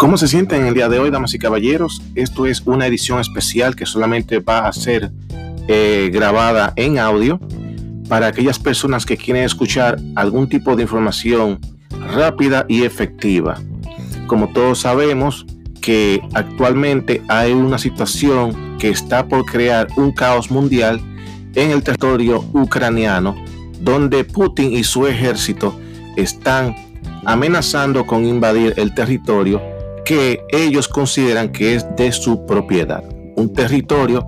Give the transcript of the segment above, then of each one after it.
¿Cómo se sienten el día de hoy, damas y caballeros? Esto es una edición especial que solamente va a ser eh, grabada en audio para aquellas personas que quieren escuchar algún tipo de información rápida y efectiva. Como todos sabemos que actualmente hay una situación que está por crear un caos mundial en el territorio ucraniano, donde Putin y su ejército están amenazando con invadir el territorio que ellos consideran que es de su propiedad. Un territorio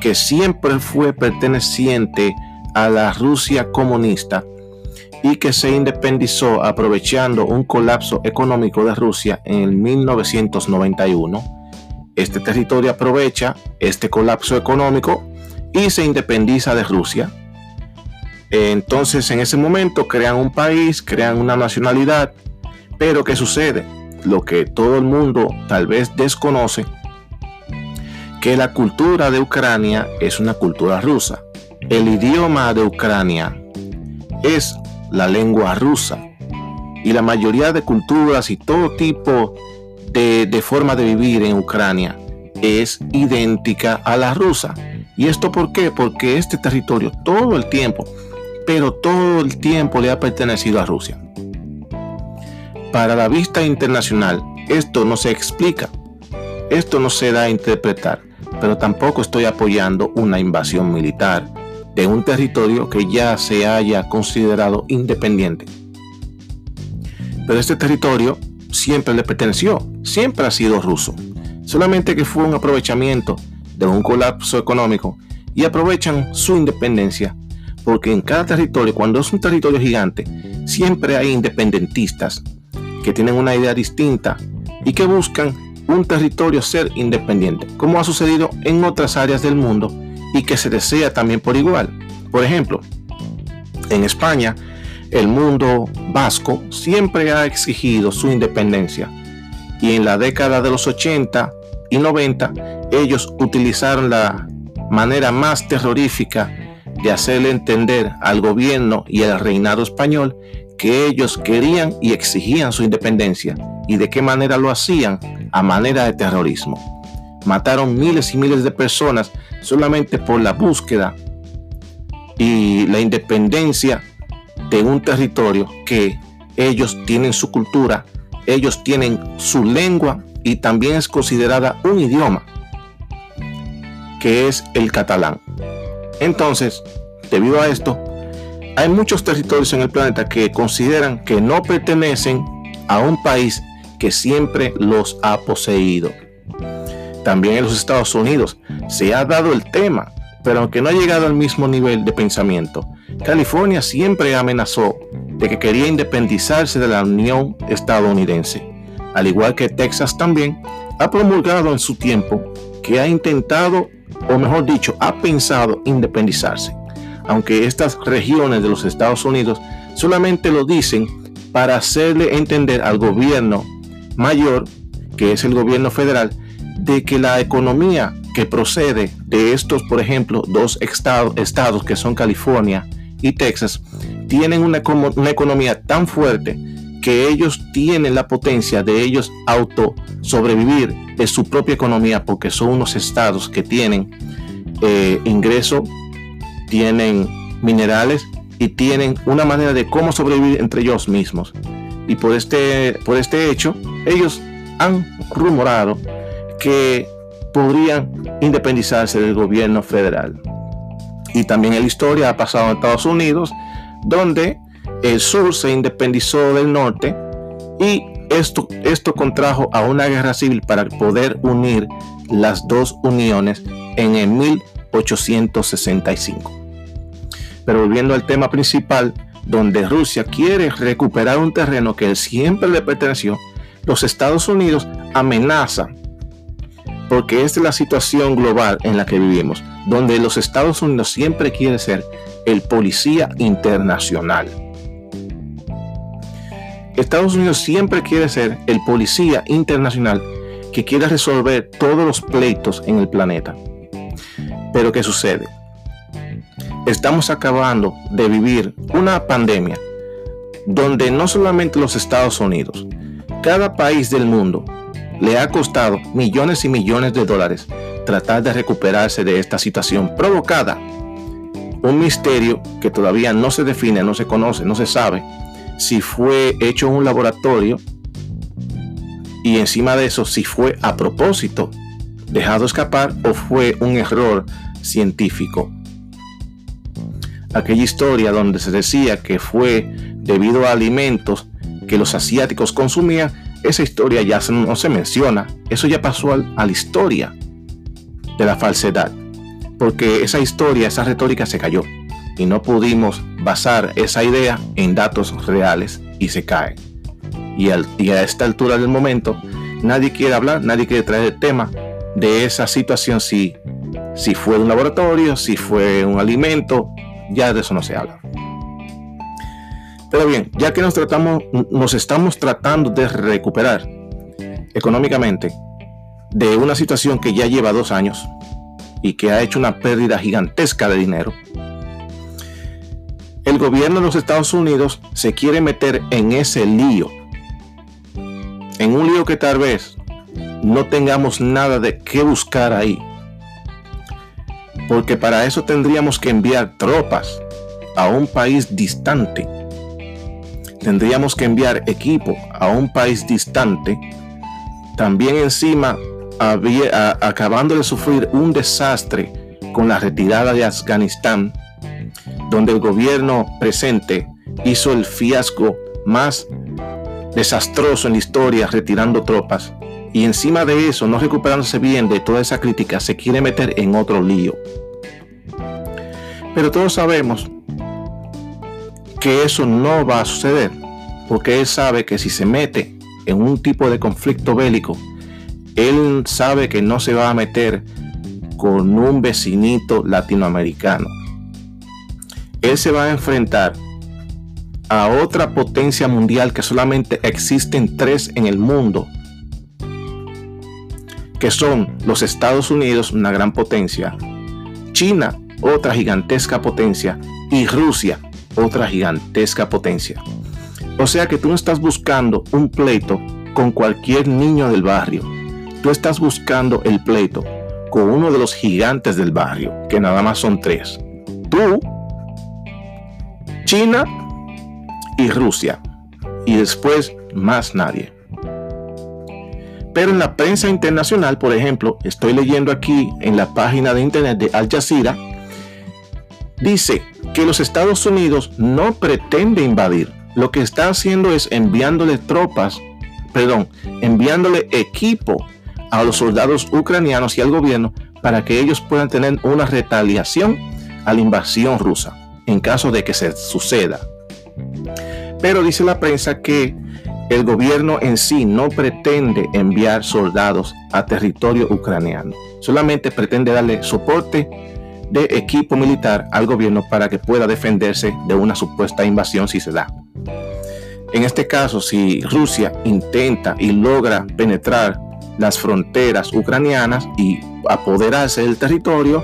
que siempre fue perteneciente a la Rusia comunista y que se independizó aprovechando un colapso económico de Rusia en el 1991. Este territorio aprovecha este colapso económico y se independiza de Rusia. Entonces en ese momento crean un país, crean una nacionalidad, pero ¿qué sucede? Lo que todo el mundo tal vez desconoce, que la cultura de Ucrania es una cultura rusa. El idioma de Ucrania es la lengua rusa y la mayoría de culturas y todo tipo de, de forma de vivir en Ucrania es idéntica a la rusa. ¿Y esto por qué? Porque este territorio todo el tiempo, pero todo el tiempo le ha pertenecido a Rusia. Para la vista internacional, esto no se explica, esto no se da a interpretar, pero tampoco estoy apoyando una invasión militar de un territorio que ya se haya considerado independiente. Pero este territorio siempre le perteneció, siempre ha sido ruso, solamente que fue un aprovechamiento de un colapso económico y aprovechan su independencia porque en cada territorio, cuando es un territorio gigante, siempre hay independentistas que tienen una idea distinta y que buscan un territorio ser independiente, como ha sucedido en otras áreas del mundo y que se desea también por igual. Por ejemplo, en España, el mundo vasco siempre ha exigido su independencia y en la década de los 80 y 90 ellos utilizaron la manera más terrorífica de hacerle entender al gobierno y al reinado español que ellos querían y exigían su independencia. ¿Y de qué manera lo hacían? A manera de terrorismo. Mataron miles y miles de personas solamente por la búsqueda y la independencia de un territorio que ellos tienen su cultura, ellos tienen su lengua y también es considerada un idioma, que es el catalán. Entonces, debido a esto, hay muchos territorios en el planeta que consideran que no pertenecen a un país que siempre los ha poseído. También en los Estados Unidos se ha dado el tema, pero aunque no ha llegado al mismo nivel de pensamiento, California siempre amenazó de que quería independizarse de la Unión estadounidense, al igual que Texas también ha promulgado en su tiempo que ha intentado, o mejor dicho, ha pensado independizarse. Aunque estas regiones de los Estados Unidos solamente lo dicen para hacerle entender al gobierno mayor, que es el gobierno federal, de que la economía que procede de estos, por ejemplo, dos estados que son California y Texas, tienen una, economía tan fuerte que ellos tienen la potencia de ellos auto sobrevivir de su propia economía porque son unos estados que tienen eh, ingreso tienen minerales y tienen una manera de cómo sobrevivir entre ellos mismos. Y por este, por este hecho, ellos han rumorado que podrían independizarse del gobierno federal. Y también la historia ha pasado en Estados Unidos, donde el sur se independizó del norte y esto, contrajo a una guerra civil para poder unir las dos uniones en el 1865. Pero volviendo al tema principal, donde Rusia quiere recuperar un terreno que siempre le perteneció, los Estados Unidos amenazan, porque es la situación global en la que vivimos, donde los Estados Unidos siempre quiere ser el policía internacional. Estados Unidos siempre quiere ser el policía internacional que quiere resolver todos los pleitos en el planeta. Pero ¿qué sucede? estamos acabando de vivir una pandemia donde no solamente los Estados Unidos, cada país del mundo le ha costado millones y millones de dólares tratar de recuperarse de esta situación provocada. Un misterio que todavía no se define, no se conoce, no se sabe si fue hecho en un laboratorio y encima de eso si fue a propósito dejado escapar o fue un error científico. Aquella historia donde se decía que fue debido a alimentos que los asiáticos consumían, esa historia ya no se menciona. Eso ya pasó a la historia de la falsedad. Porque esa historia, esa retórica se cayó. Y no pudimos basar esa idea en datos reales y se cae. Y, a esta altura del momento, nadie quiere hablar, nadie quiere traer el tema de esa situación si, si fue un laboratorio, si fue un alimento, ya de eso no se habla. Pero bien, ya que nos tratamos, nos estamos tratando de recuperar económicamente de una situación que ya lleva dos años y que ha hecho una pérdida gigantesca de dinero, el gobierno de los Estados Unidos se quiere meter en ese lío, en un lío que tal vez no tengamos nada de qué buscar ahí, porque para eso tendríamos que enviar tropas a un país distante. Tendríamos que enviar equipo a un país distante. También encima, había, acabando de sufrir un desastre con la retirada de Afganistán, donde el gobierno presente hizo el fiasco más desastroso en la historia retirando tropas y encima de eso, no recuperándose bien de toda esa crítica, se quiere meter en otro lío. Pero todos sabemos que eso no va a suceder, porque él sabe que si se mete en un tipo de conflicto bélico, él sabe que no se va a meter con un vecinito latinoamericano. Él se va a enfrentar a otra potencia mundial que solamente existen tres en el mundo que son los Estados Unidos, una gran potencia, China, otra gigantesca potencia, y Rusia, otra gigantesca potencia. O sea que tú no estás buscando un pleito con cualquier niño del barrio. Tú estás buscando el pleito con uno de los gigantes del barrio, que nada más son tres. Tú, China y Rusia. Y después más nadie. Pero en la prensa internacional, por ejemplo, estoy leyendo aquí en la página de internet de Al Jazeera, dice que los Estados Unidos no pretende invadir. Lo que está haciendo es enviándole tropas, perdón, enviándole equipo a los soldados ucranianos y al gobierno para que ellos puedan tener una retaliación a la invasión rusa en caso de que se suceda. Pero dice la prensa que el gobierno en sí no pretende enviar soldados a territorio ucraniano, solamente pretende darle soporte de equipo militar al gobierno para que pueda defenderse de una supuesta invasión si se da. En este caso, si Rusia intenta y logra penetrar las fronteras ucranianas y apoderarse del territorio,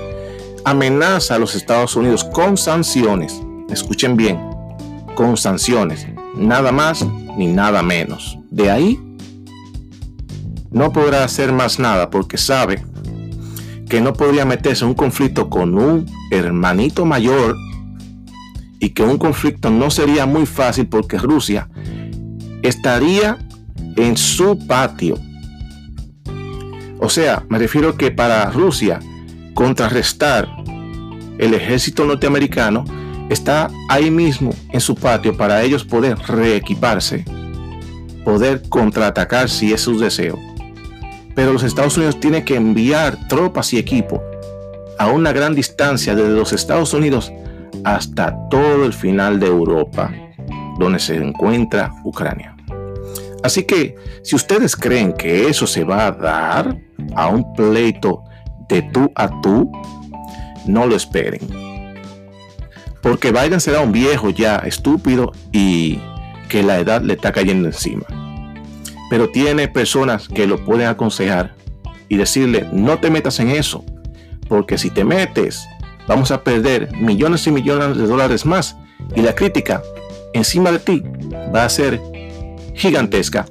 amenaza a los Estados Unidos con sanciones. Escuchen bien, con sanciones. Nada más ni nada menos. De ahí no podrá hacer más nada porque sabe que no podría meterse en un conflicto con un hermanito mayor y que un conflicto no sería muy fácil porque Rusia estaría en su patio. O sea, me refiero que para Rusia contrarrestar el ejército norteamericano está ahí mismo en su patio para ellos poder reequiparse, poder contraatacar si es su deseo. Pero los Estados Unidos tienen que enviar tropas y equipo a una gran distancia desde los Estados Unidos hasta todo el final de Europa, donde se encuentra Ucrania. Así que si ustedes creen que eso se va a dar a un pleito de tú a tú, no lo esperen porque Biden será un viejo ya estúpido y que la edad le está cayendo encima. Pero tiene personas que lo pueden aconsejar y decirle, no te metas en eso, porque si te metes, vamos a perder millones y millones de dólares más y la crítica encima de ti va a ser gigantesca